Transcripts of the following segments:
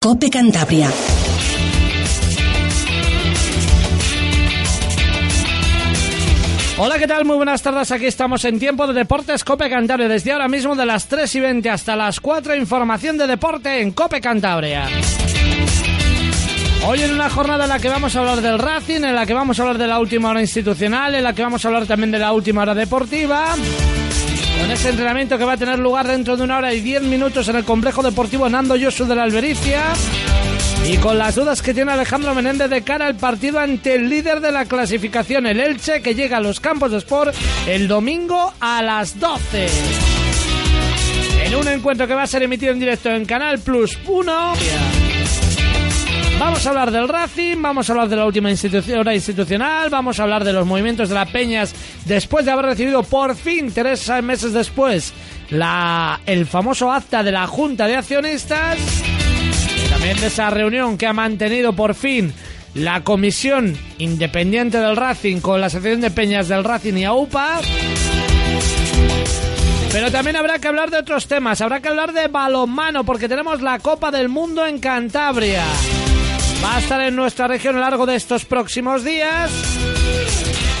Cope Cantabria. Hola, ¿qué tal? Muy buenas tardes. Aquí estamos en tiempo de Deportes Cope Cantabria. Desde ahora mismo de las 3 y 20 hasta las 4, información de deporte en Cope Cantabria. Hoy en una jornada en la que vamos a hablar del Racing, en la que vamos a hablar de la última hora institucional, en la que vamos a hablar también de la última hora deportiva. Con ese entrenamiento que va a tener lugar dentro de una hora y 10 minutos en el complejo deportivo Nando Yosu de la Albericia. Y con las dudas que tiene Alejandro Menéndez de cara al partido ante el líder de la clasificación, el Elche, que llega a los campos de Sport el domingo a las 12. En un encuentro que va a ser emitido en directo en Canal Plus 1. Vamos a hablar del Racing, vamos a hablar de la última hora institucional, vamos a hablar de los movimientos de las Peñas después de haber recibido por fin, tres meses después, la, el famoso acta de la Junta de Accionistas. También de esa reunión que ha mantenido por fin la Comisión Independiente del Racing con la Asociación de Peñas del Racing y AUPA. Pero también habrá que hablar de otros temas, habrá que hablar de balonmano porque tenemos la Copa del Mundo en Cantabria. Va a estar en nuestra región a lo largo de estos próximos días.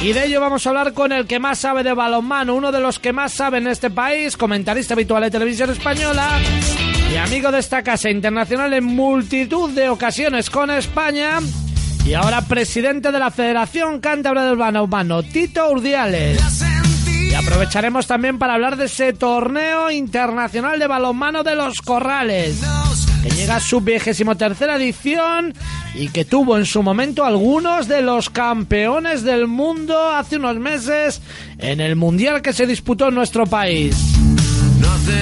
Y de ello vamos a hablar con el que más sabe de balonmano, uno de los que más sabe en este país, comentarista habitual de televisión española y amigo de esta casa internacional en multitud de ocasiones con España. Y ahora presidente de la Federación Cántabra del Balonmano, Tito Urdiales. Y aprovecharemos también para hablar de ese torneo internacional de balonmano de los Corrales que llega a su vigésimo tercera edición y que tuvo en su momento algunos de los campeones del mundo hace unos meses en el mundial que se disputó en nuestro país.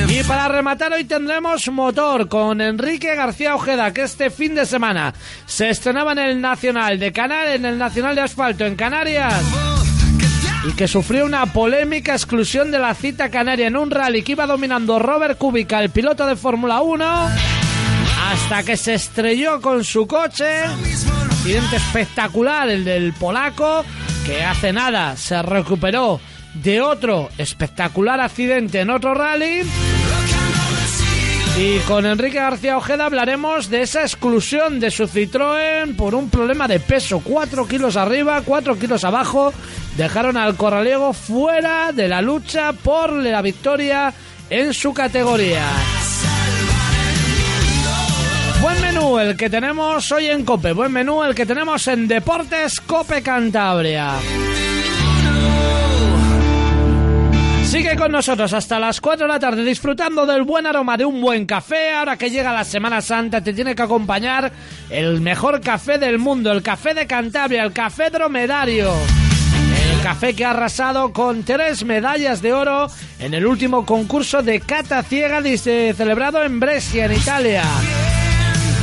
Y para rematar hoy tendremos motor con Enrique García Ojeda que este fin de semana se estrenaba en el Nacional de Canarias, en el Nacional de Asfalto en Canarias y que sufrió una polémica exclusión de la cita canaria en un rally que iba dominando Robert Kubica, el piloto de Fórmula 1 hasta que se estrelló con su coche. Accidente espectacular el del polaco, que hace nada se recuperó de otro espectacular accidente en otro rally. Y con Enrique García Ojeda hablaremos de esa exclusión de su Citroën por un problema de peso. 4 kilos arriba, 4 kilos abajo. Dejaron al corraliego fuera de la lucha por la victoria en su categoría. Buen menú el que tenemos hoy en Cope, buen menú el que tenemos en Deportes Cope Cantabria. Sigue con nosotros hasta las 4 de la tarde disfrutando del buen aroma de un buen café. Ahora que llega la Semana Santa te tiene que acompañar el mejor café del mundo, el café de Cantabria, el café dromedario. El café que ha arrasado con tres medallas de oro en el último concurso de cata ciega celebrado en Brescia, en Italia.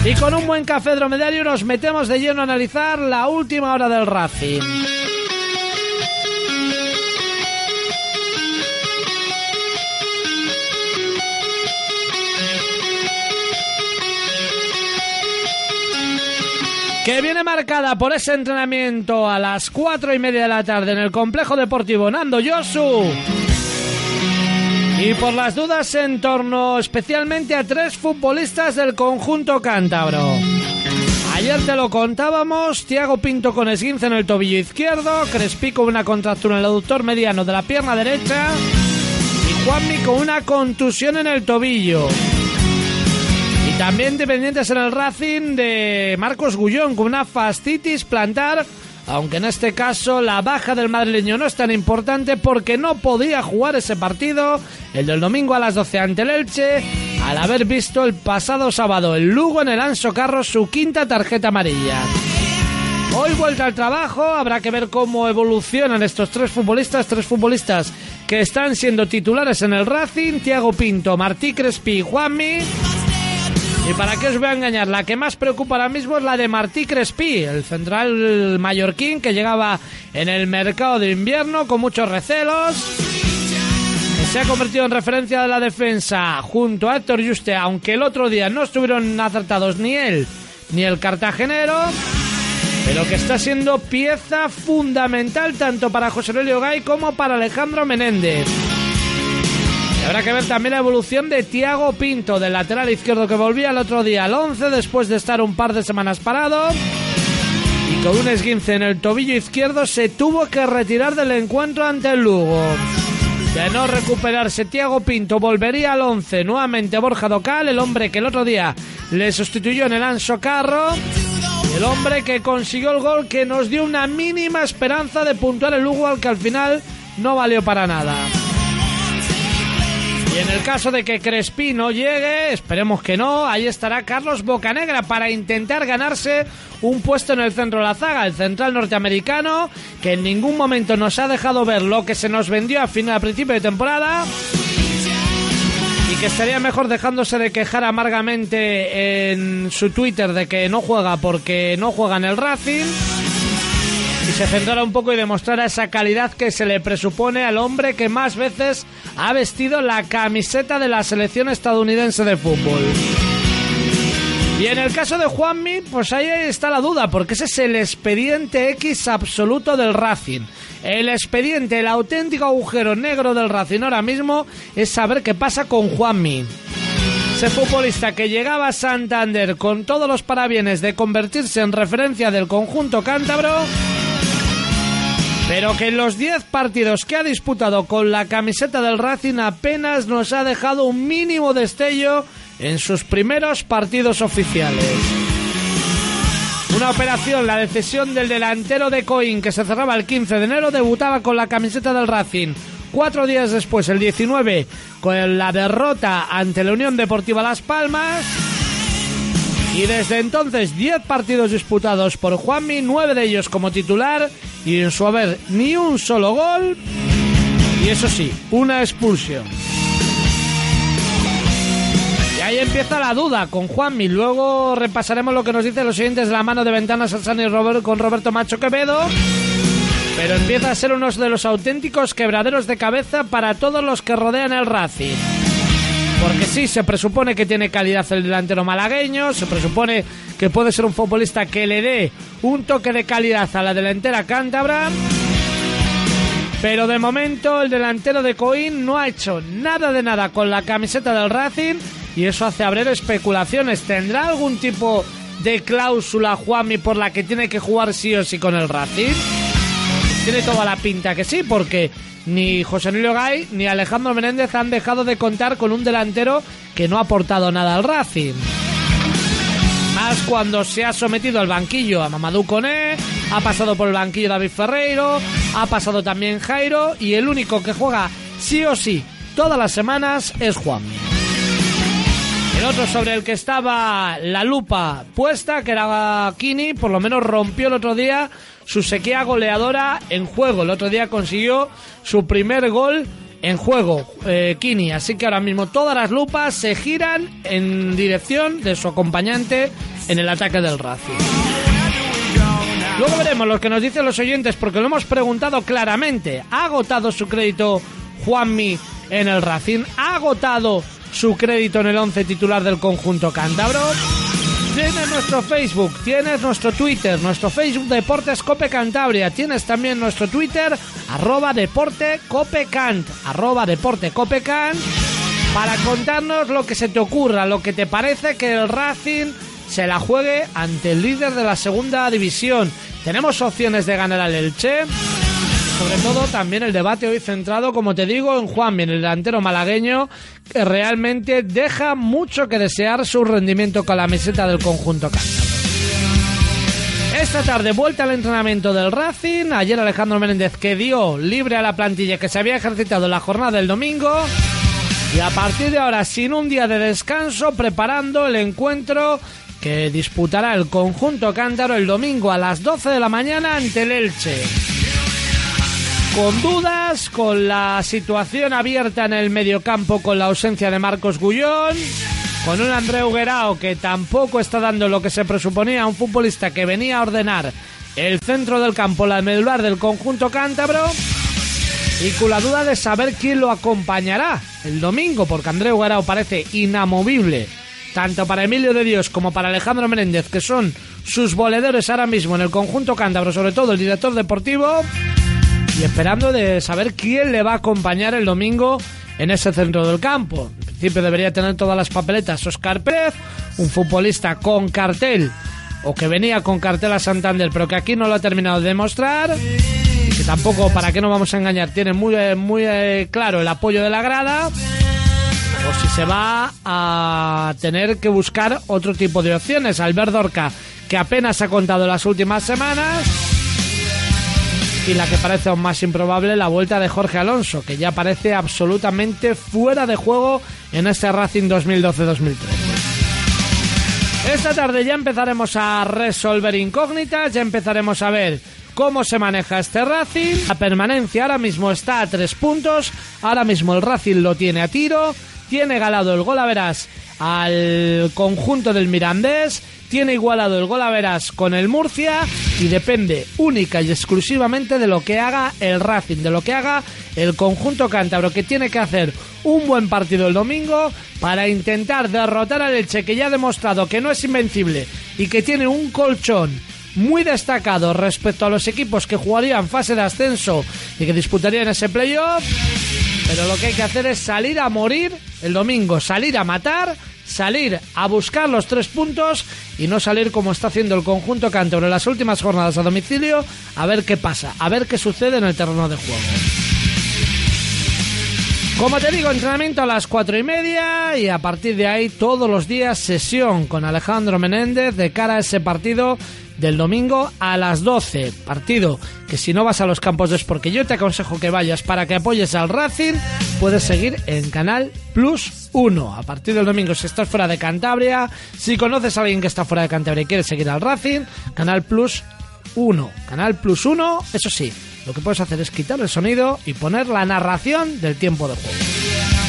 Y con un buen café dromedario nos metemos de lleno a analizar la última hora del Racing. que viene marcada por ese entrenamiento a las cuatro y media de la tarde en el complejo deportivo Nando Yosu. Y por las dudas en torno especialmente a tres futbolistas del conjunto cántabro. Ayer te lo contábamos, Tiago Pinto con esguince en el tobillo izquierdo, Crespi con una contractura en el aductor mediano de la pierna derecha y Juanmi con una contusión en el tobillo. Y también dependientes en el Racing de Marcos Gullón con una fascitis plantar aunque en este caso la baja del madrileño no es tan importante porque no podía jugar ese partido, el del domingo a las 12 ante el Elche, al haber visto el pasado sábado el Lugo en el Anso Carro su quinta tarjeta amarilla. Hoy vuelta al trabajo, habrá que ver cómo evolucionan estos tres futbolistas, tres futbolistas que están siendo titulares en el Racing, Tiago Pinto, Martí Crespi y Juanmi. Y para qué os voy a engañar, la que más preocupa ahora mismo es la de Martí Crespi, el central mallorquín que llegaba en el mercado de invierno con muchos recelos. Se ha convertido en referencia de la defensa junto a Héctor Juste, aunque el otro día no estuvieron acertados ni él ni el cartagenero pero que está siendo pieza fundamental tanto para José Luis Gay como para Alejandro Menéndez. Habrá que ver también la evolución de Tiago Pinto, del lateral izquierdo que volvía el otro día al 11 después de estar un par de semanas parado. Y con un esguince en el tobillo izquierdo se tuvo que retirar del encuentro ante el Lugo. De no recuperarse, Tiago Pinto volvería al 11 nuevamente Borja Docal, el hombre que el otro día le sustituyó en el Anso Carro. El hombre que consiguió el gol que nos dio una mínima esperanza de puntuar el Lugo al que al final no valió para nada. Y en el caso de que Crespi no llegue, esperemos que no, ahí estará Carlos Bocanegra para intentar ganarse un puesto en el centro de la zaga, el central norteamericano, que en ningún momento nos ha dejado ver lo que se nos vendió a final, a principio de temporada y que estaría mejor dejándose de quejar amargamente en su Twitter de que no juega porque no juega en el Racing y se centrara un poco y demostrara esa calidad que se le presupone al hombre que más veces ha vestido la camiseta de la selección estadounidense de fútbol. Y en el caso de Juanmi, pues ahí está la duda, porque ese es el expediente X absoluto del Racing. El expediente, el auténtico agujero negro del Racing ahora mismo es saber qué pasa con Juanmi. Ese futbolista que llegaba a Santander con todos los parabienes de convertirse en referencia del conjunto cántabro, pero que en los 10 partidos que ha disputado con la camiseta del Racing apenas nos ha dejado un mínimo destello en sus primeros partidos oficiales. Una operación, la decisión del delantero de Coin, que se cerraba el 15 de enero, debutaba con la camiseta del Racing. Cuatro días después, el 19, con la derrota ante la Unión Deportiva Las Palmas. Y desde entonces, 10 partidos disputados por Juanmi, 9 de ellos como titular, y en su haber ni un solo gol. Y eso sí, una expulsión ahí empieza la duda con Juanmi. Luego repasaremos lo que nos dicen los siguientes de la mano de Ventanas Alzani y Robert, con Roberto Macho Quevedo. Pero empieza a ser uno de los auténticos quebraderos de cabeza para todos los que rodean el Racing. Porque sí, se presupone que tiene calidad el delantero malagueño, se presupone que puede ser un futbolista que le dé un toque de calidad a la delantera cántabra. Pero de momento el delantero de Coín no ha hecho nada de nada con la camiseta del Racing y eso hace abrir especulaciones. ¿Tendrá algún tipo de cláusula Juanmi por la que tiene que jugar sí o sí con el Racing? Tiene toda la pinta que sí, porque ni José Luis Gay ni Alejandro Menéndez han dejado de contar con un delantero que no ha aportado nada al Racing. Más cuando se ha sometido al banquillo a Mamadou Coné, ha pasado por el banquillo David Ferreiro, ha pasado también Jairo y el único que juega sí o sí todas las semanas es Juanmi. El otro sobre el que estaba la lupa puesta, que era Kini, por lo menos rompió el otro día su sequía goleadora en juego. El otro día consiguió su primer gol en juego, eh, Kini. Así que ahora mismo todas las lupas se giran en dirección de su acompañante en el ataque del Racing. Luego veremos lo que nos dicen los oyentes, porque lo hemos preguntado claramente. ¿Ha agotado su crédito Juanmi en el Racing? ¿Ha agotado su crédito en el 11 titular del conjunto cántabro. Tienes nuestro Facebook, tienes nuestro Twitter, nuestro Facebook Deportes Cope Cantabria, tienes también nuestro Twitter, arroba Deporte Copecant, arroba Deporte Copecant, para contarnos lo que se te ocurra, lo que te parece que el Racing se la juegue ante el líder de la segunda división. Tenemos opciones de ganar al Elche sobre todo también el debate hoy centrado, como te digo, en Juan, el delantero malagueño, que realmente deja mucho que desear su rendimiento con la meseta del conjunto cántabro. Esta tarde vuelta al entrenamiento del Racing. Ayer Alejandro Menéndez que dio libre a la plantilla que se había ejercitado en la jornada del domingo. Y a partir de ahora, sin un día de descanso, preparando el encuentro que disputará el conjunto cántaro el domingo a las 12 de la mañana ante el Elche con dudas, con la situación abierta en el mediocampo con la ausencia de Marcos Gullón con un Andreu Guerao que tampoco está dando lo que se presuponía a un futbolista que venía a ordenar el centro del campo, la medular del conjunto cántabro, y con la duda de saber quién lo acompañará el domingo, porque Andreu Guerao parece inamovible, tanto para Emilio de Dios como para Alejandro Menéndez, que son sus voledores ahora mismo en el conjunto cántabro, sobre todo el director deportivo, y esperando de saber quién le va a acompañar el domingo en ese centro del campo. En principio debería tener todas las papeletas Oscar Pérez, un futbolista con cartel o que venía con cartel a Santander, pero que aquí no lo ha terminado de demostrar. Y que tampoco, para qué no vamos a engañar, tiene muy, eh, muy eh, claro el apoyo de la grada. O si se va a tener que buscar otro tipo de opciones. Albert Dorca, que apenas ha contado las últimas semanas. Y la que parece aún más improbable, la vuelta de Jorge Alonso, que ya parece absolutamente fuera de juego en este Racing 2012-2013. Esta tarde ya empezaremos a resolver incógnitas, ya empezaremos a ver cómo se maneja este Racing. La permanencia ahora mismo está a tres puntos, ahora mismo el Racing lo tiene a tiro, tiene galado el gol a verás al conjunto del Mirandés, tiene igualado el gol a verás con el Murcia y depende única y exclusivamente de lo que haga el Racing, de lo que haga el conjunto cántabro, que tiene que hacer un buen partido el domingo para intentar derrotar al Elche, que ya ha demostrado que no es invencible y que tiene un colchón muy destacado respecto a los equipos que jugarían fase de ascenso y que disputarían ese playoff. Pero lo que hay que hacer es salir a morir el domingo, salir a matar, salir a buscar los tres puntos y no salir como está haciendo el conjunto cántabro en las últimas jornadas a domicilio, a ver qué pasa, a ver qué sucede en el terreno de juego. Como te digo, entrenamiento a las cuatro y media y a partir de ahí todos los días sesión con Alejandro Menéndez de cara a ese partido del domingo a las 12. Partido que si no vas a los campos es porque yo te aconsejo que vayas para que apoyes al Racing. Puedes seguir en Canal Plus 1. A partir del domingo, si estás fuera de Cantabria, si conoces a alguien que está fuera de Cantabria y quieres seguir al Racing, Canal Plus 1. Canal Plus 1, eso sí, lo que puedes hacer es quitar el sonido y poner la narración del tiempo de juego.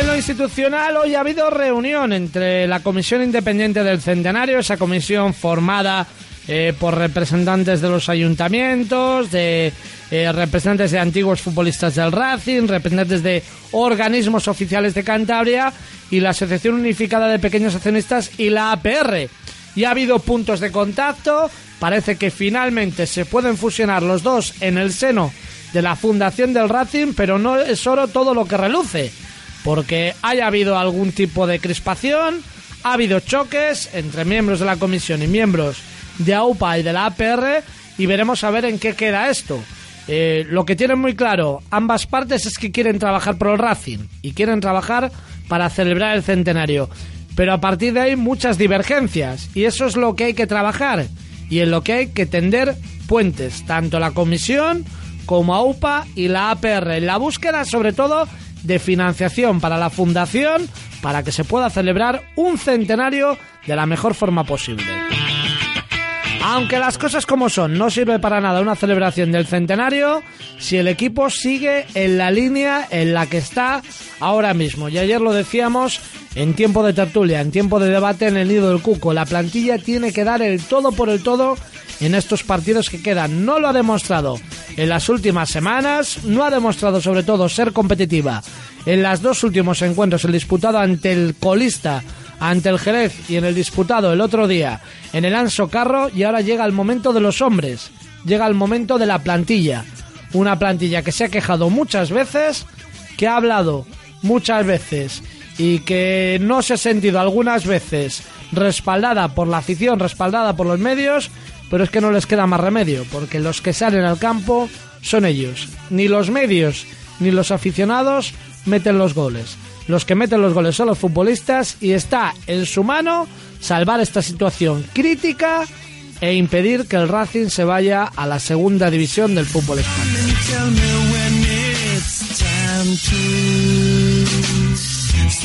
En lo institucional hoy ha habido reunión entre la Comisión Independiente del Centenario, esa comisión formada eh, por representantes de los ayuntamientos, de eh, representantes de antiguos futbolistas del Racing, representantes de organismos oficiales de Cantabria y la Asociación Unificada de Pequeños Accionistas y la APR. Y ha habido puntos de contacto, parece que finalmente se pueden fusionar los dos en el seno de la Fundación del Racing, pero no es oro todo lo que reluce porque haya habido algún tipo de crispación, ha habido choques entre miembros de la comisión y miembros de AUPA y de la APR y veremos a ver en qué queda esto. Eh, lo que tienen muy claro ambas partes es que quieren trabajar por el Racing y quieren trabajar para celebrar el centenario. Pero a partir de ahí muchas divergencias y eso es lo que hay que trabajar y en lo que hay que tender puentes, tanto la comisión como AUPA y la APR, en la búsqueda sobre todo de financiación para la fundación para que se pueda celebrar un centenario de la mejor forma posible. Aunque las cosas como son, no sirve para nada una celebración del centenario si el equipo sigue en la línea en la que está ahora mismo. Y ayer lo decíamos en tiempo de tertulia, en tiempo de debate en el nido del cuco. La plantilla tiene que dar el todo por el todo en estos partidos que quedan. No lo ha demostrado en las últimas semanas, no ha demostrado sobre todo ser competitiva en los dos últimos encuentros, el disputado ante el colista, ante el Jerez y en el disputado el otro día en el Anso Carro y ahora llega el momento de los hombres, llega el momento de la plantilla. Una plantilla que se ha quejado muchas veces, que ha hablado muchas veces y que no se ha sentido algunas veces respaldada por la afición, respaldada por los medios, pero es que no les queda más remedio, porque los que salen al campo son ellos. Ni los medios ni los aficionados meten los goles. Los que meten los goles son los futbolistas y está en su mano salvar esta situación crítica e impedir que el Racing se vaya a la segunda división del fútbol español.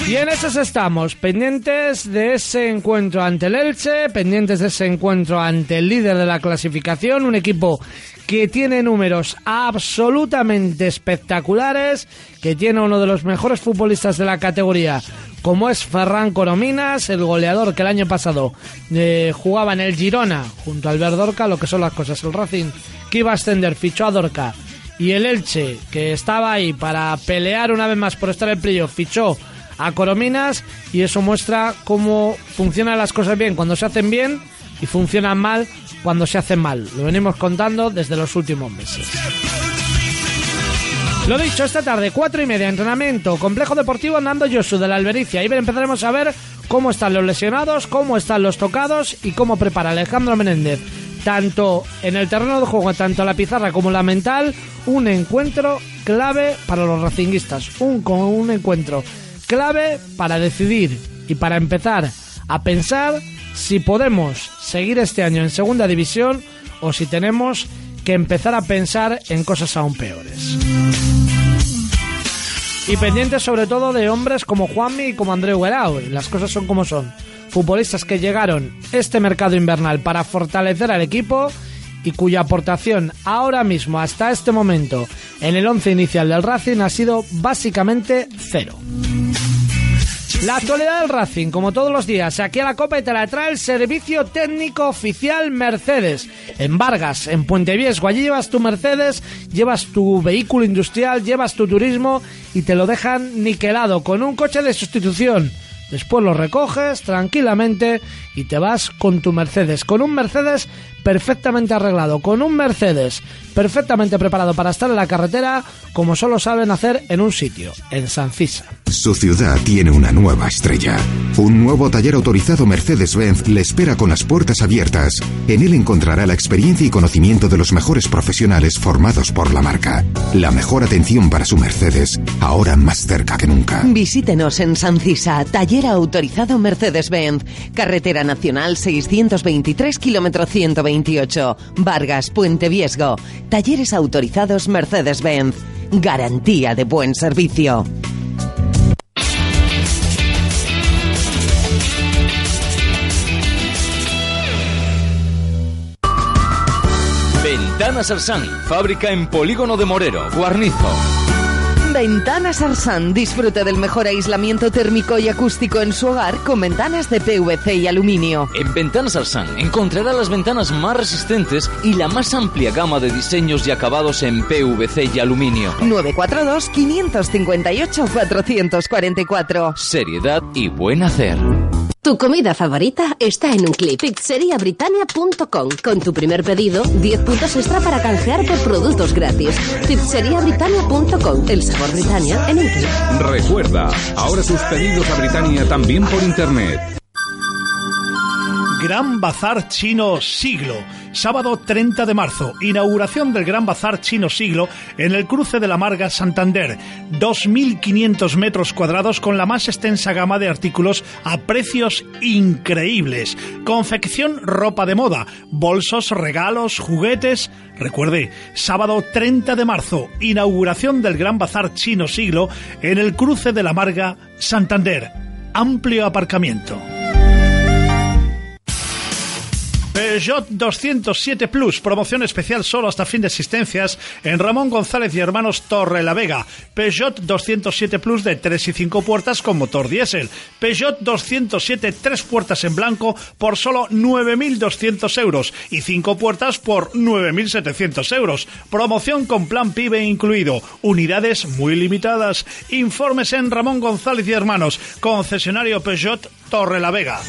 Y en esos estamos, pendientes de ese encuentro ante el Elche, pendientes de ese encuentro ante el líder de la clasificación, un equipo que tiene números absolutamente espectaculares, que tiene uno de los mejores futbolistas de la categoría, como es Ferran Corominas, el goleador que el año pasado eh, jugaba en el Girona junto al Verdorca, lo que son las cosas. El Racing que iba a ascender fichó a Dorca y el Elche, que estaba ahí para pelear una vez más por estar en el playoff, fichó a Corominas y eso muestra cómo funcionan las cosas bien cuando se hacen bien y funcionan mal cuando se hacen mal. Lo venimos contando desde los últimos meses. Lo dicho, esta tarde, cuatro y media, entrenamiento, complejo deportivo Nando Yosu de la Albericia. Ahí empezaremos a ver cómo están los lesionados, cómo están los tocados y cómo prepara Alejandro Menéndez, tanto en el terreno de juego, tanto la pizarra como la mental, un encuentro clave para los racinguistas. Un, un encuentro clave para decidir y para empezar a pensar si podemos seguir este año en segunda división o si tenemos que empezar a pensar en cosas aún peores. Y pendientes sobre todo de hombres como Juanmi y como Andreu Guerao. Las cosas son como son. Futbolistas que llegaron este mercado invernal para fortalecer al equipo y cuya aportación ahora mismo hasta este momento en el once inicial del Racing ha sido básicamente cero. La actualidad del Racing, como todos los días, aquí a la Copa y te la trae el Servicio Técnico Oficial Mercedes. En Vargas, en Puente Viesgo, allí llevas tu Mercedes, llevas tu vehículo industrial, llevas tu turismo y te lo dejan niquelado con un coche de sustitución. Después lo recoges tranquilamente y te vas con tu Mercedes, con un Mercedes perfectamente arreglado, con un Mercedes perfectamente preparado para estar en la carretera como solo saben hacer en un sitio, en San Cisa. Su ciudad tiene una nueva estrella. Un nuevo taller autorizado Mercedes-Benz le espera con las puertas abiertas. En él encontrará la experiencia y conocimiento de los mejores profesionales formados por la marca. La mejor atención para su Mercedes, ahora más cerca que nunca. Visítenos en San Cisa, taller autorizado Mercedes-Benz, carretera nacional 623 kilómetro 128, Vargas, Puente Viesgo. Talleres autorizados Mercedes-Benz. Garantía de buen servicio. Ventanas Arsan, fábrica en Polígono de Morero, Guarnizo. Ventanas Arsan disfruta del mejor aislamiento térmico y acústico en su hogar con ventanas de PVC y aluminio. En Ventanas Arsan encontrará las ventanas más resistentes y la más amplia gama de diseños y acabados en PVC y aluminio. 942-558-444. Seriedad y buen hacer. Tu comida favorita está en un clip. Pizzeriabritannia.com. Con tu primer pedido, 10 puntos extra para canjear por productos gratis. Pizzeriabritannia.com. El sabor Britannia en un clip. Recuerda, ahora tus pedidos a Britannia también por internet. Gran Bazar Chino Siglo. Sábado 30 de marzo, inauguración del Gran Bazar Chino Siglo en el cruce de la Marga Santander. 2.500 metros cuadrados con la más extensa gama de artículos a precios increíbles. Confección ropa de moda, bolsos, regalos, juguetes. Recuerde, sábado 30 de marzo, inauguración del Gran Bazar Chino Siglo en el cruce de la Marga Santander. Amplio aparcamiento. Peugeot 207 Plus, promoción especial solo hasta fin de existencias en Ramón González y Hermanos Torre la Vega. Peugeot 207 Plus de 3 y 5 puertas con motor diésel. Peugeot 207 3 puertas en blanco por solo 9.200 euros y 5 puertas por 9.700 euros. Promoción con plan PIBE incluido. Unidades muy limitadas. Informes en Ramón González y Hermanos, concesionario Peugeot Torre la Vega.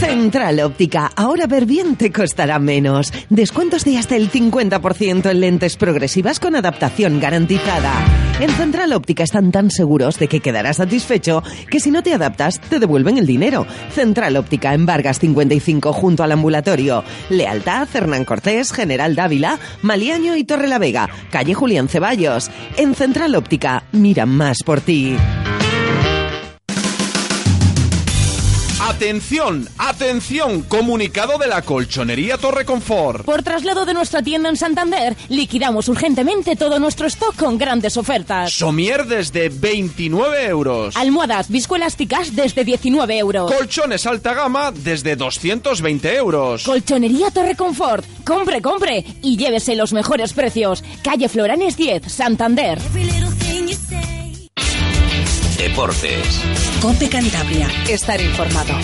Central Óptica. Ahora ver bien te costará menos. Descuentos de hasta el 50% en lentes progresivas con adaptación garantizada. En Central Óptica están tan seguros de que quedarás satisfecho que si no te adaptas te devuelven el dinero. Central Óptica en Vargas 55 junto al ambulatorio. Lealtad, Hernán Cortés, General Dávila, Maliaño y Torre la Vega. Calle Julián Ceballos. En Central Óptica miran más por ti. Atención, atención, comunicado de la colchonería Torre Confort. Por traslado de nuestra tienda en Santander, liquidamos urgentemente todo nuestro stock con grandes ofertas. Somier desde 29 euros. Almohadas viscoelásticas desde 19 euros. Colchones alta gama desde 220 euros. Colchonería Torre Confort. Compre, compre y llévese los mejores precios. Calle Floranes 10, Santander. Deportes. Cope Cantabria. Estar informado.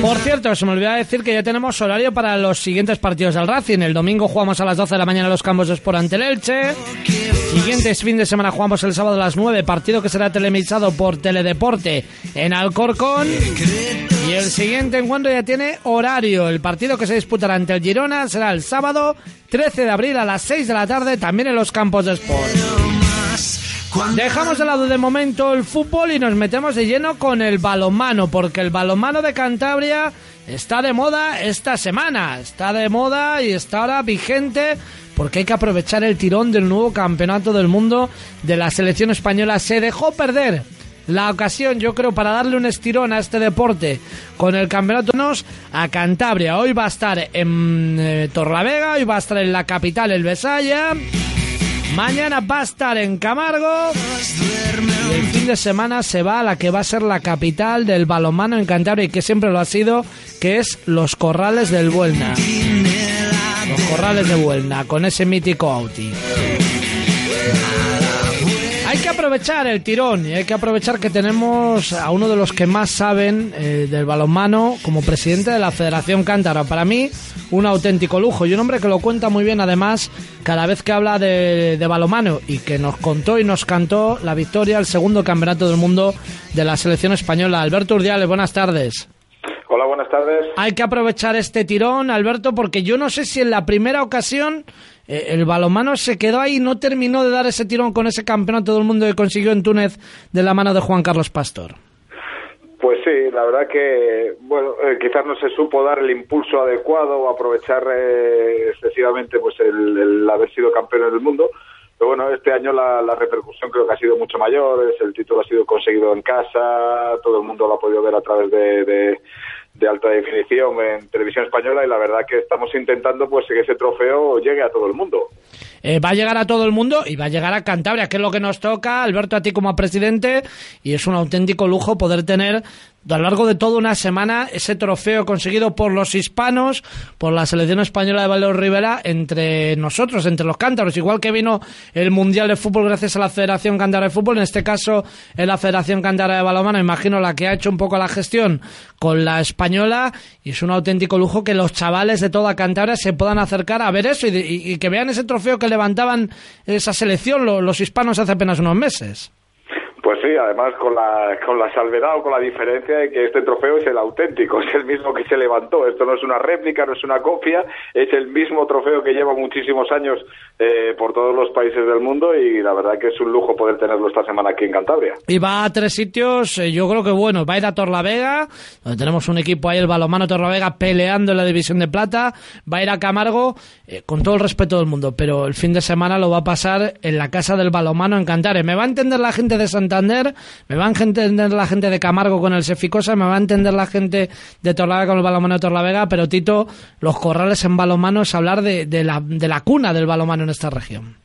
Por cierto, se me olvidaba decir que ya tenemos horario para los siguientes partidos del Racing. El domingo jugamos a las 12 de la mañana los campos de Sport ante el Elche. Siguientes fin de semana jugamos el sábado a las 9, partido que será televisado por Teledeporte en Alcorcón. Y el siguiente encuentro ya tiene horario. El partido que se disputará ante el Girona será el sábado 13 de abril a las 6 de la tarde, también en los campos de Sport. Dejamos de lado de momento el fútbol y nos metemos de lleno con el balonmano, porque el balonmano de Cantabria está de moda esta semana, está de moda y está ahora vigente porque hay que aprovechar el tirón del nuevo campeonato del mundo de la selección española. Se dejó perder la ocasión, yo creo, para darle un estirón a este deporte con el campeonato nos a Cantabria. Hoy va a estar en eh, Torlavega, hoy va a estar en la capital, el Besaya. Mañana va a estar en Camargo. Y el fin de semana se va a la que va a ser la capital del balonmano en Cantabria y que siempre lo ha sido, que es Los Corrales del Buelna. Los Corrales de Buelna, con ese mítico Auti. Hay que aprovechar el tirón y hay que aprovechar que tenemos a uno de los que más saben eh, del balonmano como presidente de la Federación Cántara. Para mí, un auténtico lujo y un hombre que lo cuenta muy bien además cada vez que habla de, de balonmano y que nos contó y nos cantó la victoria al segundo campeonato del mundo de la selección española. Alberto Urdiales, buenas tardes. Hola, buenas tardes. Hay que aprovechar este tirón, Alberto, porque yo no sé si en la primera ocasión eh, el balonmano se quedó ahí no terminó de dar ese tirón con ese campeonato del mundo que consiguió en Túnez de la mano de Juan Carlos Pastor. Pues sí, la verdad que, bueno, eh, quizás no se supo dar el impulso adecuado o aprovechar eh, excesivamente pues el, haber sido campeón del mundo. Pero bueno, este año la, la, repercusión creo que ha sido mucho mayor, el título ha sido conseguido en casa, todo el mundo lo ha podido ver a través de, de alta definición en televisión española y la verdad que estamos intentando pues que ese trofeo llegue a todo el mundo. Eh, va a llegar a todo el mundo y va a llegar a Cantabria, que es lo que nos toca, Alberto, a ti como presidente, y es un auténtico lujo poder tener a lo largo de toda una semana ese trofeo conseguido por los hispanos, por la selección española de Valero Rivera, entre nosotros, entre los cántaros, igual que vino el Mundial de Fútbol gracias a la Federación Cántara de Fútbol, en este caso en la Federación Cántara de Balonmano, imagino la que ha hecho un poco la gestión con la española, y es un auténtico lujo que los chavales de toda Cantabria se puedan acercar a ver eso y, que vean ese trofeo que levantaban esa selección los hispanos hace apenas unos meses. Pues sí, además con la, con la salvedad o con la diferencia de que este trofeo es el auténtico, es el mismo que se levantó. Esto no es una réplica, no es una copia, es el mismo trofeo que lleva muchísimos años eh, por todos los países del mundo y la verdad que es un lujo poder tenerlo esta semana aquí en Cantabria. Y va a tres sitios, eh, yo creo que bueno, va a ir a Torlavega, donde tenemos un equipo ahí, el balomano Torlavega, peleando en la división de plata, va a ir a Camargo, eh, con todo el respeto del mundo, pero el fin de semana lo va a pasar en la casa del balomano en Cantabria. Me va a entender la gente de Santa Santander, me va a entender la gente de Camargo con el Seficosa, me va a entender la gente de Torlavega con el balonmano de Torlavega, pero Tito, los corrales en balonmano es hablar de, de, la, de la cuna del balonmano en esta región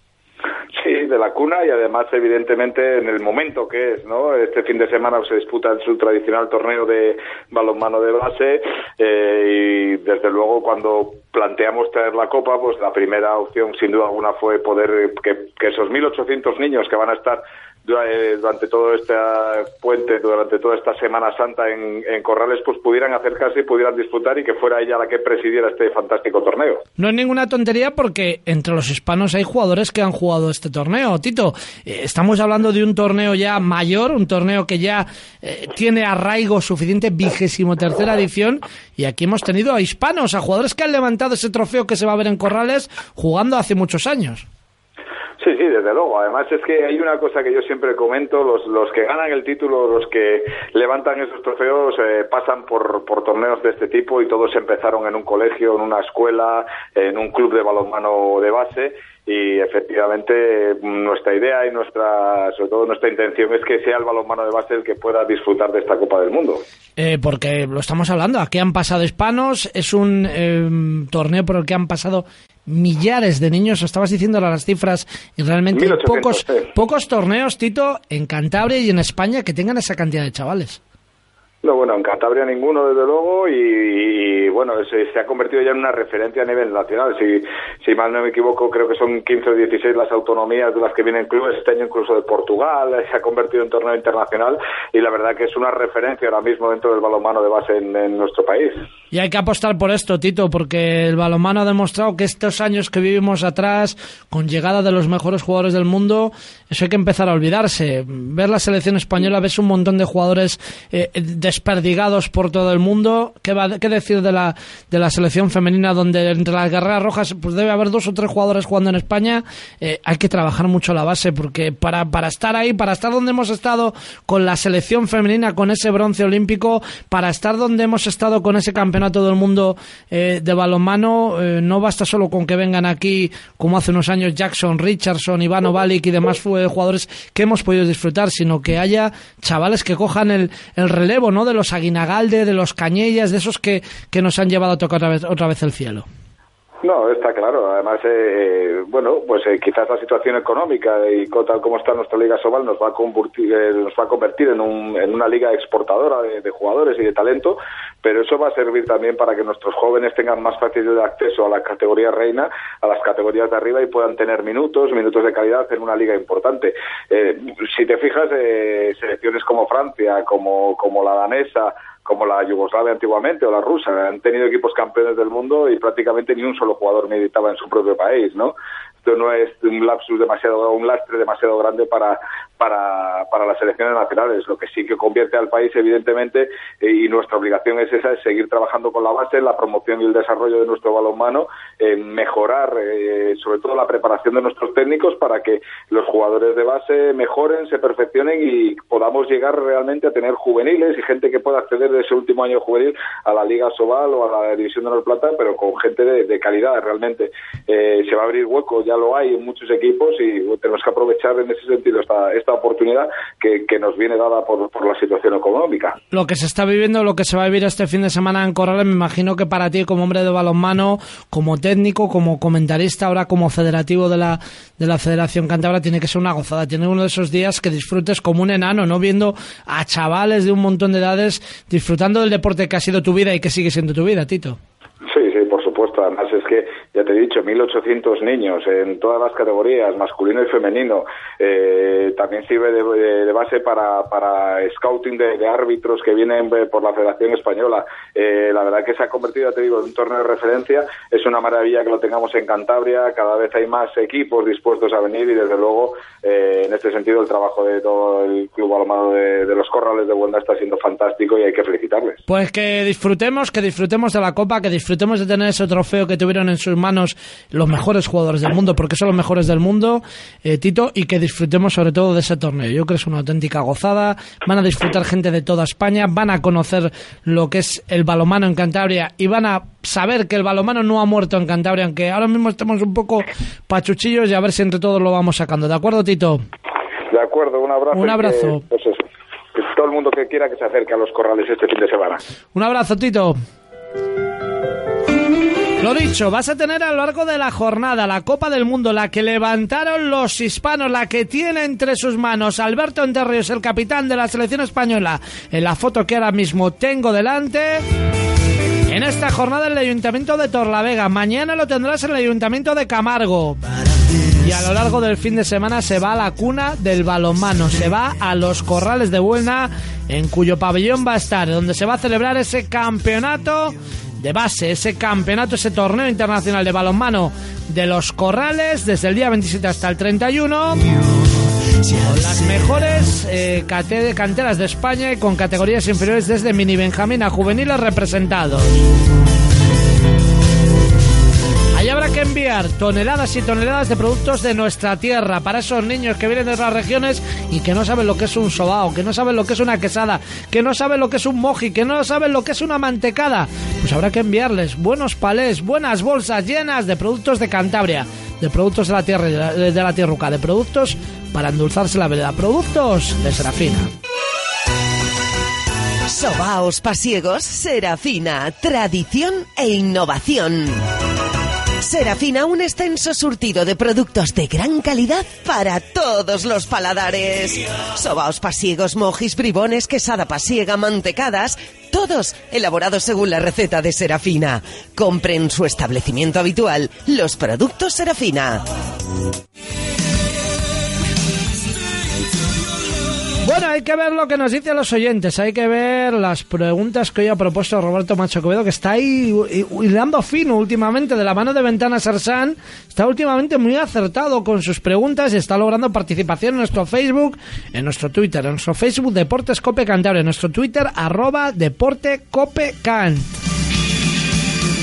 de la cuna y además evidentemente en el momento que es, ¿no? Este fin de semana se disputa su tradicional torneo de balonmano de base eh, y desde luego cuando planteamos traer la copa, pues la primera opción sin duda alguna fue poder que, que esos 1.800 niños que van a estar durante todo este puente, durante toda esta Semana Santa en, en, Corrales, pues pudieran acercarse y pudieran disfrutar y que fuera ella la que presidiera este fantástico torneo. No es ninguna tontería porque entre los hispanos hay jugadores que han jugado este torneo. Tito, eh, estamos hablando de un torneo ya mayor, un torneo que ya eh, tiene arraigo suficiente, vigésimo tercera edición, y aquí hemos tenido a hispanos, a jugadores que han levantado ese trofeo que se va a ver en Corrales jugando hace muchos años. Sí, sí, desde luego. Además es que hay una cosa que yo siempre comento, los, que ganan el título, los que levantan esos trofeos, eh, pasan por, por torneos de este tipo y todos empezaron en un colegio, en una escuela, en un club de balonmano de base y efectivamente nuestra idea y nuestra sobre todo nuestra intención es que sea el balonmano de base el que pueda disfrutar de esta Copa del Mundo. Eh, porque lo estamos hablando, aquí han pasado hispanos, es un eh, torneo por el que han pasado millares de niños, estabas diciendo las cifras, y realmente pocos, pocos torneos, Tito, en Cantabria y en España que tengan esa cantidad de chavales. No, bueno, en Cantabria ninguno, desde luego, y, bueno, se, ha convertido ya en una referencia a nivel nacional. Si, si mal no me equivoco, creo que son 15 o 16 las autonomías de las que vienen clubes, este año incluso de Portugal, se ha convertido en torneo internacional y la verdad que es una referencia ahora mismo dentro del balonmano de base en, nuestro país. Y hay que apostar por esto, Tito, porque el balonmano ha demostrado que estos años que vivimos atrás, con llegada de los mejores jugadores del mundo, eso hay que empezar a olvidarse. Ver la selección española, ves un montón de jugadores eh, de desperdigados por todo el mundo. ¿Qué, va, qué decir de la, de la selección femenina donde entre las guerreras rojas pues debe haber dos o tres jugadores jugando en España? Eh, hay que trabajar mucho la base porque para, para estar ahí, para estar donde hemos estado con la selección femenina, con ese bronce olímpico, para estar donde hemos estado con ese campeonato del mundo eh, de balonmano, eh, no basta solo con que vengan aquí como hace unos años Jackson, Richardson, Iván Ovalik y demás jugadores que hemos podido disfrutar, sino que haya chavales que cojan el, el relevo, ¿no? de los Aguinagalde, de los Cañellas, de esos que, que nos han llevado a tocar otra vez, otra vez el cielo. No, está claro. Además, eh, bueno, pues eh, quizás la situación económica y tal como está nuestra Liga Sobal nos va a convertir, eh, nos va a convertir en, un, en una liga exportadora de, jugadores y de talento, pero eso va a servir también para que nuestros jóvenes tengan más facilidad de acceso a la categoría reina, a las categorías de arriba y puedan tener minutos, minutos de calidad en una liga importante. si te fijas, selecciones como Francia, como, como la danesa, como la Yugoslavia antiguamente o la rusa. Han tenido equipos campeones del mundo y prácticamente ni un solo jugador militaba en su propio país, ¿no? Esto no es un lapsus demasiado, un lastre demasiado grande para, para, para las elecciones nacionales. Lo que sí que convierte al país, evidentemente, eh, y nuestra obligación es esa, es seguir trabajando con la base, la promoción y el desarrollo de nuestro balonmano, en mejorar, eh, sobre todo, la preparación de nuestros técnicos para que los jugadores de base mejoren, se perfeccionen y podamos llegar realmente a tener juveniles y gente que pueda acceder de ese último año juvenil a la Liga Sobal o a la División de Honor Plata, pero con gente de, calidad realmente. Eh, se va a abrir hueco, ya lo hay en muchos equipos y tenemos que aprovechar en ese sentido esta, esta oportunidad que, nos viene dada por, por, la situación económica. Lo que se está viviendo, lo que se va a vivir este fin de semana en Corrales, me imagino que para ti como hombre de balonmano, como técnico, como comentarista, ahora como federativo de la, de la Federación Cantabra, tiene que ser una gozada. Tiene uno de esos días que disfrutes como un enano, no viendo a chavales de un montón de edades disfrutando del deporte que ha sido tu vida y que sigue siendo tu vida, Tito. Supuesto. Además es que ya te he dicho, 1.800 niños en todas las categorías, masculino y femenino. Eh, también sirve de, base para, para scouting de, árbitros que vienen por la Federación Española. Eh, la verdad que se ha convertido, ya te digo, en un torneo de referencia. Es una maravilla que lo tengamos en Cantabria. Cada vez hay más equipos dispuestos a venir y, desde luego, eh, en este sentido, el trabajo de todo el Club Almado de, de los Corrales de Buenda está siendo fantástico y hay que felicitarles. Pues que disfrutemos, que disfrutemos de la Copa, que disfrutemos de tener ese trofeo que tuvieron en sus manos los mejores jugadores del mundo, porque son los mejores del mundo, eh, Tito, y que disfrutemos sobre todo de ese torneo. Yo creo que es una auténtica gozada, van a disfrutar gente de toda España, van a conocer lo que es el balomano en Cantabria y van a saber que el balomano no ha muerto en Cantabria, aunque ahora mismo estemos un poco pachuchillos y a ver si entre todos lo vamos sacando. ¿De acuerdo, Tito? De acuerdo, un abrazo. Un abrazo. Pues que todo el mundo que quiera que se acerque a los corrales este fin de semana. Un abrazo, Tito. Lo dicho, vas a tener a lo largo de la jornada la Copa del Mundo, la que levantaron los hispanos, la que tiene entre sus manos Alberto Enterrios, el capitán de la selección española, en la foto que ahora mismo tengo delante. En esta jornada el Ayuntamiento de Torlavega, mañana lo tendrás en el Ayuntamiento de Camargo. Y a lo largo del fin de semana se va a la cuna del balonmano, se va a los corrales de Buena, en cuyo pabellón va a estar, donde se va a celebrar ese campeonato de base, ese campeonato, ese torneo internacional de balonmano de los Corrales, desde el día 27 hasta el 31. Con las mejores eh, canteras de España y con categorías inferiores desde mini Benjamín a juveniles representados. Habrá que enviar toneladas y toneladas de productos de nuestra tierra para esos niños que vienen de otras regiones y que no saben lo que es un sobao, que no saben lo que es una quesada, que no saben lo que es un moji, que no saben lo que es una mantecada. Pues habrá que enviarles buenos palés, buenas bolsas llenas de productos de Cantabria, de productos de la tierra, de la, tierruca, de productos para endulzarse la vereda, productos de Serafina. Sobaos pasiegos, Serafina, tradición e innovación. Serafina, un extenso surtido de productos de gran calidad para todos los paladares. Sobaos pasiegos, mojis, bribones, quesada pasiega, mantecadas, todos elaborados según la receta de Serafina. Compren en su establecimiento habitual los productos Serafina. Bueno, hay que ver lo que nos dicen los oyentes, hay que ver las preguntas que hoy ha propuesto Roberto Macho Covedo, que está ahí hilando fino últimamente de la mano de Ventana Sersan, está últimamente muy acertado con sus preguntas y está logrando participación en nuestro Facebook, en nuestro Twitter, en nuestro Facebook Deportes Cope Cantabria, en nuestro Twitter arroba Deporte Cope Cant.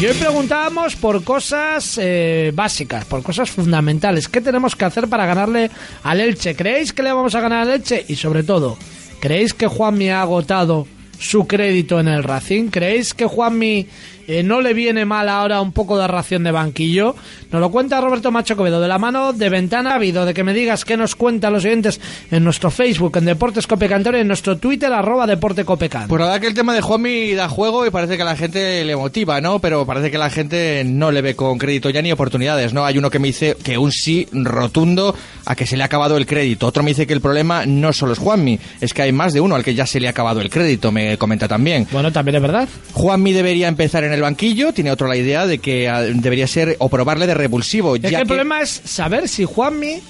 Y hoy preguntábamos por cosas eh, básicas, por cosas fundamentales. ¿Qué tenemos que hacer para ganarle al Elche? ¿Creéis que le vamos a ganar al Elche? Y sobre todo, ¿creéis que Juanmi ha agotado su crédito en el Racing? ¿Creéis que Juanmi eh, no le viene mal ahora un poco de ración de banquillo. Nos lo cuenta Roberto Macho Covedo, de la mano de Ventana Ávido, de que me digas qué nos cuentan los oyentes en nuestro Facebook, en Deportes Copecantor y en nuestro Twitter, arroba Deporte Copecan. Pues la verdad que el tema de Juanmi da juego y parece que a la gente le motiva, ¿no? Pero parece que la gente no le ve con crédito ya ni oportunidades, ¿no? Hay uno que me dice que un sí rotundo a que se le ha acabado el crédito. Otro me dice que el problema no solo es Juanmi, es que hay más de uno al que ya se le ha acabado el crédito, me comenta también. Bueno, también es verdad. Juanmi debería empezar en el banquillo, tiene otro la idea de que ah, debería ser o probarle de revulsivo. Es ya que el que- problema es saber si Juanmi,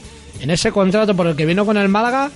en ese contrato por el que vino con el Málaga,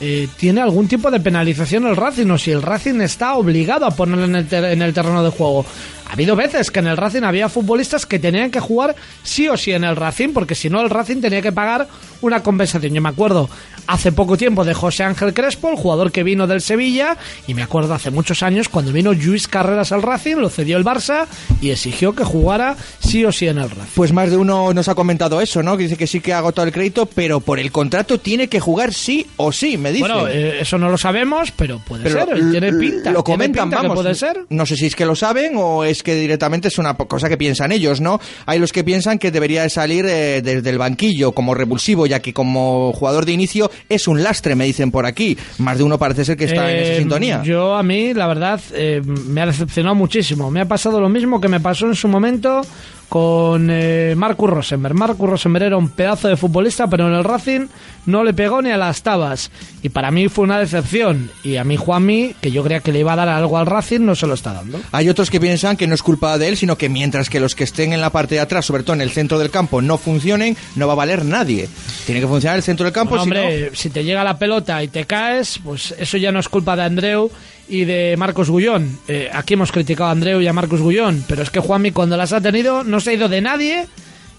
eh, tiene algún tipo de penalización el Racing o si el Racing está obligado a ponerlo en el, ter- en el terreno de juego. Ha habido veces que en el Racing había futbolistas que tenían que jugar sí o sí en el Racing, porque si no el Racing tenía que pagar una compensación. Yo me acuerdo hace poco tiempo de José Ángel Crespo, el jugador que vino del Sevilla, y me acuerdo hace muchos años cuando vino Luis Carreras al Racing, lo cedió el Barça y exigió que jugara sí o sí en el Racing. Pues más de uno nos ha comentado eso, ¿no? Que dice que sí que ha agotado el crédito, pero por el contrato tiene que jugar sí o sí, me dice. Bueno, eh, eso no lo sabemos, pero puede Pero ser. Tiene pinta. Lo comentan, pinta vamos. puede ser. No sé si es que lo saben o es que directamente es una cosa que piensan ellos, ¿no? Hay los que piensan que debería de salir eh, desde el banquillo como revulsivo, ya que como jugador de inicio es un lastre, me dicen por aquí. Más de uno parece ser que está en esa Eh, sintonía. Yo a mí, la verdad, eh, me ha decepcionado muchísimo. Me ha pasado lo mismo que me pasó en su momento con eh, Marcus Rosenberg. Marcus Rosenberg era un pedazo de futbolista, pero en el Racing no le pegó ni a las tabas. Y para mí fue una decepción. Y a mí Juanmi, que yo creía que le iba a dar algo al Racing, no se lo está dando. Hay otros que piensan que no es culpa de él, sino que mientras que los que estén en la parte de atrás, sobre todo en el centro del campo, no funcionen, no va a valer nadie. Tiene que funcionar el centro del campo, Bueno, hombre, si te llega la pelota y te caes, pues eso ya no es culpa de Andreu y de Marcos Gullón. Eh, aquí hemos criticado a Andreu y a Marcos Gullón, pero es que Juanmi cuando las ha tenido no se ha ido de nadie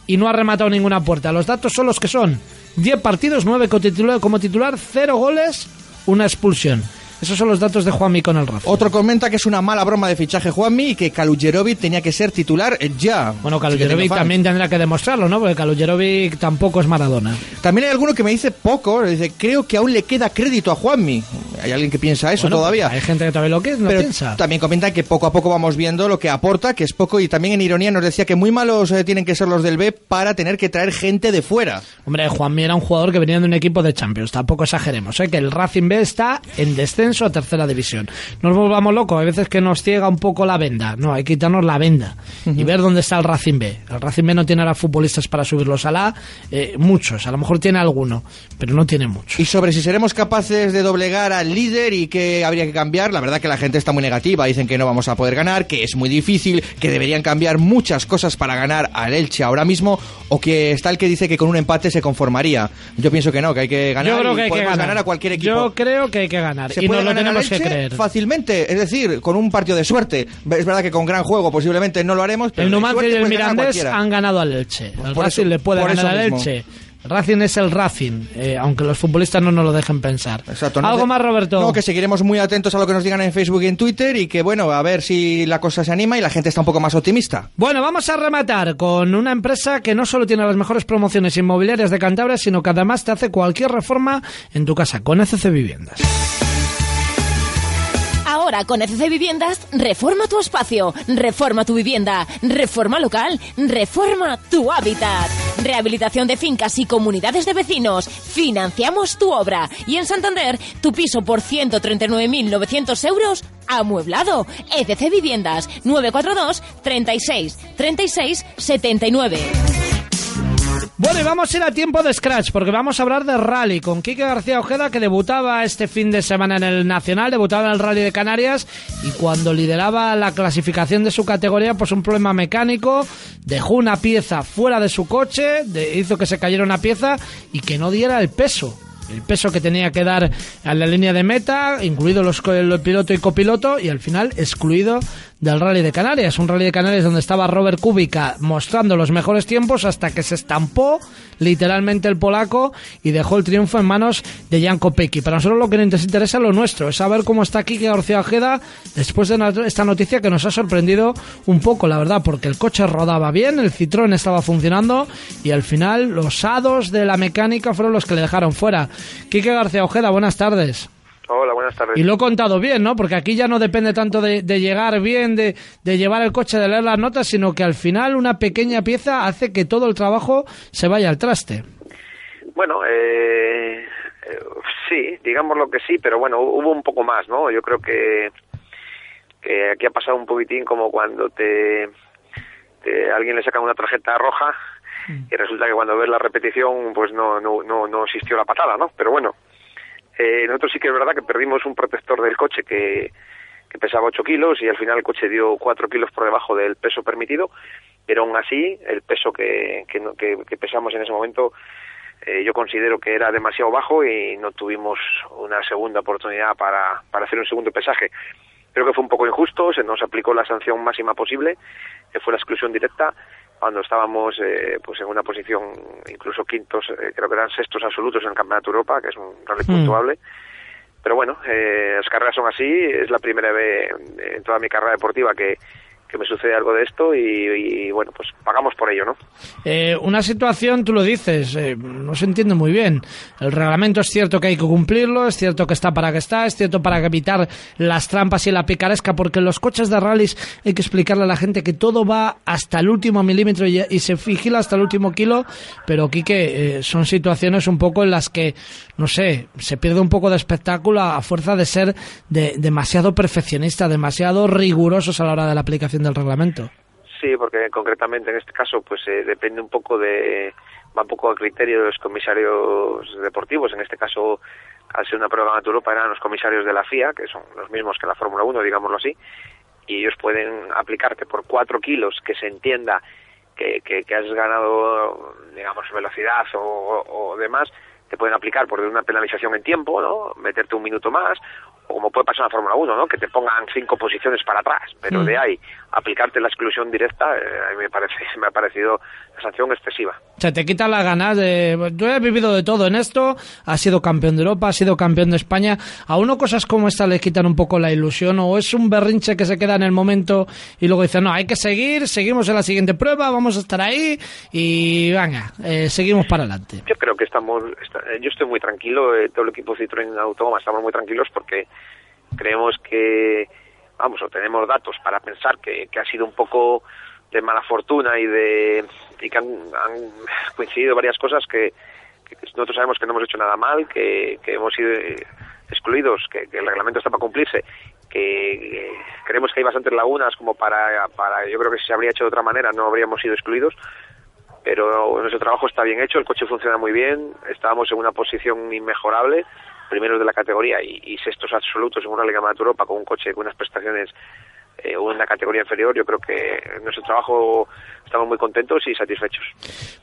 y no ha rematado ninguna puerta. Los datos son los que son. 10 partidos, 9 como titular, como titular 0 goles, una expulsión. Esos son los datos de Juanmi con el Racing. Otro comenta que es una mala broma de fichaje Juanmi y que Kalujerovic tenía que ser titular ya. Bueno, Kalujerovic también tendrá que demostrarlo, ¿no? Porque Kalujerovic tampoco es Maradona. También hay alguno que me dice poco, dice, creo que aún le queda crédito a Juanmi. Hay alguien que piensa eso Bueno, todavía. Hay gente que todavía lo que no Pero piensa. también comentan que poco a poco vamos viendo lo que aporta, que es poco, y también en ironía nos decía que muy malos eh, tienen que ser los del B para tener que traer gente de fuera. Hombre, Juanmi era un jugador que venía de un equipo de Champions, tampoco exageremos, ¿eh? que el Racing B está en descenso a tercera división. No nos volvamos locos, hay veces que nos ciega un poco la venda, no, hay que quitarnos la venda y ver dónde está el Racing B. El Racing B no tiene ahora futbolistas para subirlos a la, eh, muchos, a lo mejor tiene alguno, pero no tiene muchos. Y sobre si seremos capaces de doblegar al líder y que habría que cambiar, la verdad que la gente está muy negativa, dicen que no vamos a poder ganar, que es muy difícil, que deberían cambiar muchas cosas para ganar al Elche ahora mismo, o que está el que dice que con un empate se conformaría. Yo pienso que no, que hay que ganar Yo creo y que hay que podemos ganar. a cualquier equipo. Yo creo que hay que ganar ¿Se y puede nos lo tenemos que creer. Fácilmente, es decir, con un partido de suerte. Es verdad que con gran juego posiblemente no lo haremos, pero El Numancia y el Mirandés han ganado al Elche. El Racing eso- le puede ganar al. Elche Racing es el Racing, eh, aunque los futbolistas no nos lo dejen pensar. Exacto, no ¿Algo te- más, Roberto? No, que seguiremos muy atentos a lo que nos digan en Facebook y en Twitter y que, bueno, a ver si la cosa se anima y la gente está un poco más optimista. Bueno, vamos a rematar con una empresa que no solo tiene las mejores promociones inmobiliarias de Cantabria, sino que además te hace cualquier reforma en tu casa con ECC Viviendas. Ahora con ECC Viviendas, reforma tu espacio, reforma tu vivienda, reforma local, reforma tu hábitat. Rehabilitación de fincas y comunidades de vecinos. Financiamos tu obra. Y en Santander, tu piso por 139.900 euros amueblado. ECC Viviendas 942 36 36 79. Bueno, y vamos a ir a tiempo de Scratch, porque vamos a hablar de rally con Quique García Ojeda, que debutaba este fin de semana en el Nacional, debutaba en el Rally de Canarias, y cuando lideraba la clasificación de su categoría, pues un problema mecánico, dejó una pieza fuera de su coche, de- hizo que se cayera una pieza y que no diera el peso. El peso que tenía que dar a la línea de meta, incluido los, el piloto y copiloto, y al final excluido del Rally de Canarias. Un Rally de Canarias donde estaba Robert Kubica mostrando los mejores tiempos hasta que se estampó literalmente el polaco y dejó el triunfo en manos de Jan Kopecky. Para nosotros lo que nos interesa es lo nuestro, es saber cómo está Kike García Ojeda después de esta noticia que nos ha sorprendido un poco, la verdad, porque el coche rodaba bien, el Citroën estaba funcionando y al final los hados de la mecánica fueron los que le dejaron fuera. Kike García Ojeda, buenas tardes. Hola, buenas tardes. Y lo he contado bien, ¿no? Porque aquí ya no depende tanto de, de llegar bien, de, de llevar el coche, de leer las notas, sino que al final una pequeña pieza hace que todo el trabajo se vaya al traste. Bueno, eh, eh, sí, digamos lo que sí, pero bueno, hubo un poco más, ¿no? Yo creo que, que aquí ha pasado un poquitín como cuando te, te- alguien le saca una tarjeta roja y resulta que cuando ves la repetición pues no, no, no, no existió la patada, ¿no? Pero bueno, eh, nosotros sí que es verdad que perdimos un protector del coche que, pesaba 8 kilos y al final el coche dio 4 kilos por debajo del peso permitido, pero aún así el peso que, que- que pesamos en ese momento eh, yo considero que era demasiado bajo y no tuvimos una segunda oportunidad para, para hacer un segundo pesaje. Creo que fue un poco injusto, se nos aplicó la sanción máxima posible, que fue la exclusión directa, cuando estábamos eh, pues en una posición incluso quintos, eh, creo que eran sextos absolutos en el Campeonato de Europa, que es un rally Mm. puntuable. Pero bueno, eh, las carreras son así, es la primera vez en toda mi carrera deportiva que, que me sucede algo de esto y, bueno, pues pagamos por ello, ¿no? Eh, una situación, tú lo dices, eh, no se entiende muy bien. El reglamento es cierto que hay que cumplirlo, es cierto que está para que está, es cierto para evitar las trampas y la picaresca, porque los coches de rallies hay que explicarle a la gente que todo va hasta el último milímetro y, y se vigila hasta el último kilo, pero Quique, eh, son situaciones un poco en las que, no sé, se pierde un poco de espectáculo a fuerza de ser de- demasiado perfeccionista, demasiado rigurosos a la hora de la aplicación del reglamento. Sí, porque concretamente en este caso pues eh, depende un poco de va un poco a criterio de los comisarios deportivos, en este caso al ser una prueba de Europa eran los comisarios de la FIA, que son los mismos que la Fórmula 1, digámoslo así, y ellos pueden aplicarte por cuatro kilos que se entienda que, has ganado, digamos, velocidad o- o demás, te pueden aplicar por una penalización en tiempo, ¿no? Meterte un minuto más, como puede pasar en la Fórmula 1, ¿no? Que te pongan cinco posiciones para atrás, pero Mm. de ahí aplicarte la exclusión directa, eh, a mí me parece, me ha parecido sanción excesiva. O sea, te quita las ganas de... Tú has vivido de todo en esto, has sido campeón de Europa, has sido campeón de España. ¿A uno cosas como esta le quitan un poco la ilusión o es un berrinche que se queda en el momento y luego dice, no, hay que seguir, seguimos en la siguiente prueba, vamos a estar ahí y venga, eh, seguimos para adelante? Yo creo que estamos, está- eh, yo estoy muy tranquilo, eh, todo el equipo Citroën Autónoma estamos muy tranquilos porque creemos que, vamos, o tenemos datos para pensar que, que ha sido un poco de mala fortuna y de y que han, coincidido varias cosas que, que nosotros sabemos que no hemos hecho nada mal, que, hemos sido excluidos, que, que el reglamento está para cumplirse, que creemos que hay bastantes lagunas como para, para, yo creo que si se habría hecho de otra manera no habríamos sido excluidos, pero nuestro trabajo está bien hecho, el coche funciona muy bien, estábamos en una posición inmejorable, primeros de la categoría y, y sextos absolutos en una Liga de Europa con un coche con unas prestaciones eh, una categoría inferior, yo creo que nuestro trabajo estamos muy contentos y satisfechos.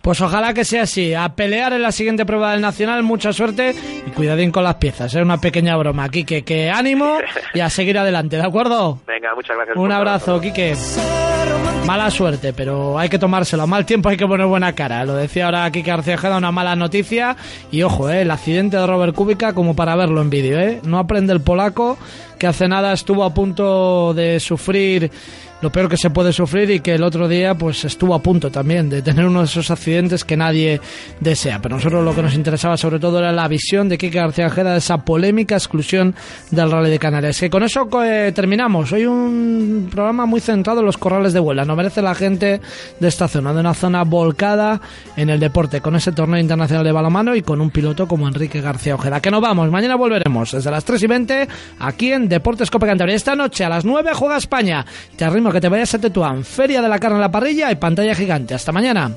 Pues ojalá que sea así. A pelear en la siguiente prueba del Nacional, mucha suerte y cuidadín con las piezas. Es una pequeña broma aquí, que, ánimo y a seguir adelante, ¿de acuerdo? Venga, muchas gracias. Un abrazo, Quique. Mala suerte, pero hay que tomárselo. A mal tiempo hay que poner buena cara. Lo decía ahora Kike García Ojeda, una mala noticia. Y ojo, eh, el accidente de Robert Kubica como para verlo en vídeo. Eh. No aprende el polaco, que hace nada estuvo a punto de sufrir lo peor que se puede sufrir y que el otro día pues estuvo a punto también de tener uno de esos accidentes que nadie desea. Pero nosotros lo que nos interesaba sobre todo era la visión de Kike García Ojeda de esa polémica exclusión del Rally de Canarias. Que con eso eh, terminamos. Hoy un programa muy centrado en los corrales de vuela. No merece la gente de esta zona, de una zona volcada en el deporte, con ese torneo internacional de balonmano y con un piloto como Enrique García Ojeda. Que nos vamos. Mañana volveremos desde las 3 y 20 aquí en Deportes Copa Cantabria. Esta noche a las 9 juega España. Te arrimo que te vayas a Tetuán. Feria de la carne en la parrilla y pantalla gigante. Hasta mañana.